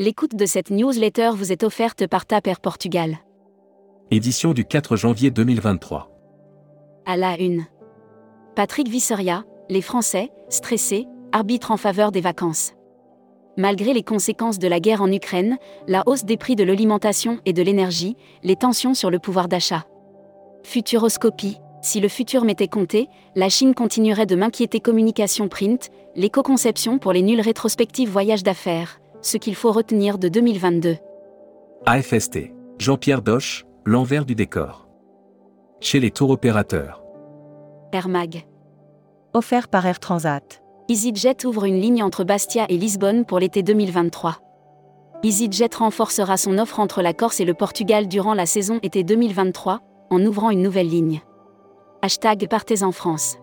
L'écoute de cette newsletter vous est offerte par Taper Portugal. Édition du 4 janvier 2023. À la une. Patrick Visseria, les Français, stressés, arbitre en faveur des vacances. Malgré les conséquences de la guerre en Ukraine, la hausse des prix de l'alimentation et de l'énergie, les tensions sur le pouvoir d'achat. Futuroscopie. Si le futur m'était compté, la Chine continuerait de m'inquiéter communication print, l'éco-conception pour les nulles rétrospectives voyages d'affaires, ce qu'il faut retenir de 2022. AFST. Jean-Pierre Doche, l'envers du décor. Chez les tours opérateurs. Air Mag. Offert par Air Transat. EasyJet ouvre une ligne entre Bastia et Lisbonne pour l'été 2023. EasyJet renforcera son offre entre la Corse et le Portugal durant la saison été 2023, en ouvrant une nouvelle ligne. Hashtag Partez en France.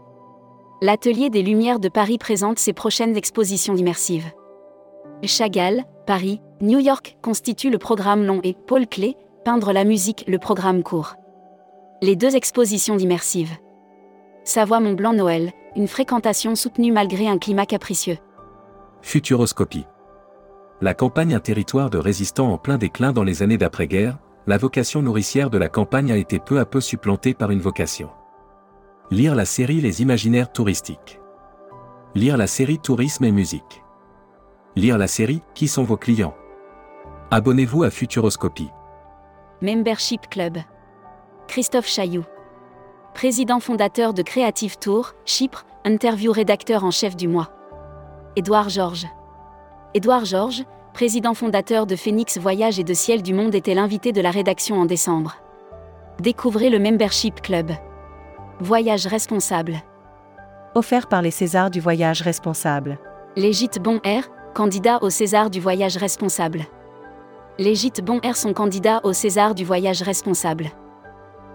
L'Atelier des Lumières de Paris présente ses prochaines expositions immersives. Chagall, Paris, New York constituent le programme long et Paul Clé, Peindre la musique, le programme court. Les deux expositions immersives. Savoie Mont Blanc Noël, une fréquentation soutenue malgré un climat capricieux. Futuroscopie. La campagne Un territoire de résistants en plein déclin dans les années d'après-guerre, la vocation nourricière de la campagne a été peu à peu supplantée par une vocation. Lire la série Les imaginaires touristiques. Lire la série Tourisme et musique. Lire la série Qui sont vos clients? Abonnez-vous à Futuroscopie. Membership Club. Christophe Chailloux. Président fondateur de Creative Tour, Chypre, interview rédacteur en chef du mois. Édouard Georges. Édouard Georges, président fondateur de Phoenix Voyage et de Ciel du Monde, était l'invité de la rédaction en décembre. Découvrez le Membership Club. Voyage responsable. Offert par les Césars du voyage responsable. Légite Bon Air, candidat au César du voyage responsable. Légite Bon Air sont candidats au César du voyage responsable.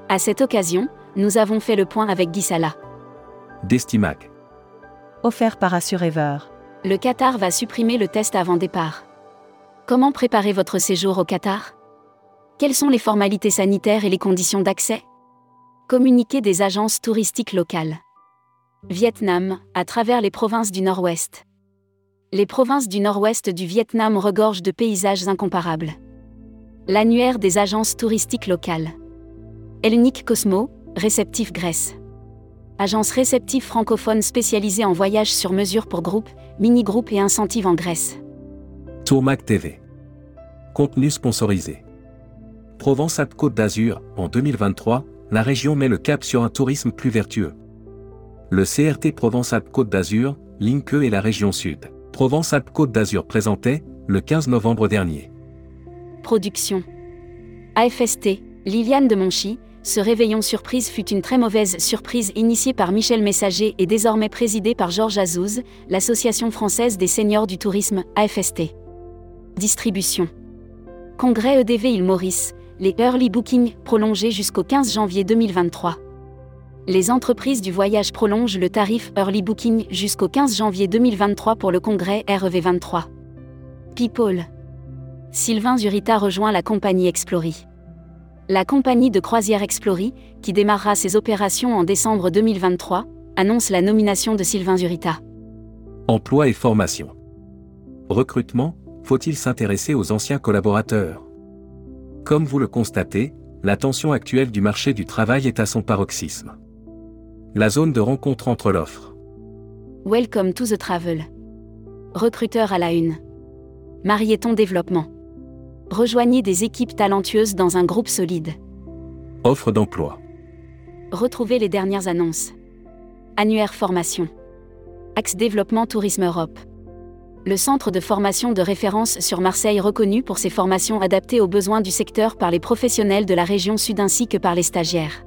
À cette occasion, nous avons fait le point avec Guy Sala. Destimac. Offert par Assurever. Le Qatar va supprimer le test avant départ. Comment préparer votre séjour au Qatar? Quelles sont les formalités sanitaires et les conditions d'accès? Communiquer des agences touristiques locales. Vietnam, à travers les provinces du Nord-Ouest. Les provinces du Nord-Ouest du Vietnam regorgent de paysages incomparables. L'annuaire des agences touristiques locales. Hellenic Cosmo, réceptif Grèce. Agence réceptive francophone spécialisée en voyages sur mesure pour groupes, mini-groupes et incentives en Grèce. Tourmac TV. Contenu sponsorisé. Provence Alpes Côte d'Azur, en 2023, la région met le cap sur un tourisme plus vertueux. Le CRT Provence Alpes Côte d'Azur, Linke et la région sud. Provence Alpes Côte d'Azur présentait, le 15 novembre dernier. Production. AFST, Liliane de Monchy, ce réveillon surprise fut une très mauvaise surprise initiée par Michel Messager et désormais présidée par Georges Azouz, l'Association française des seniors du tourisme, AFST. Distribution. Congrès EDV Île Maurice, les early bookings prolongés jusqu'au 15 janvier 2023. Les entreprises du voyage prolongent le tarif early booking jusqu'au 15 janvier 2023 pour le congrès REV23. People. Sylvain Zurita rejoint la compagnie Explory. La compagnie de croisière Explory, qui démarrera ses opérations en décembre 2023, annonce la nomination de Sylvain Zurita. Emploi et formation. Recrutement, faut-il s'intéresser aux anciens collaborateurs? Comme vous le constatez, la tension actuelle du marché du travail est à son paroxysme. La zone de rencontre entre l'offre. Welcome to the travel. Recruteur à la une. Marieton Développement. Rejoignez des équipes talentueuses dans un groupe solide. Offre d'emploi. Retrouvez les dernières annonces. Annuaire formation. Axe Développement Tourisme Europe. Le centre de formation de référence sur Marseille reconnu pour ses formations adaptées aux besoins du secteur par les professionnels de la région sud ainsi que par les stagiaires.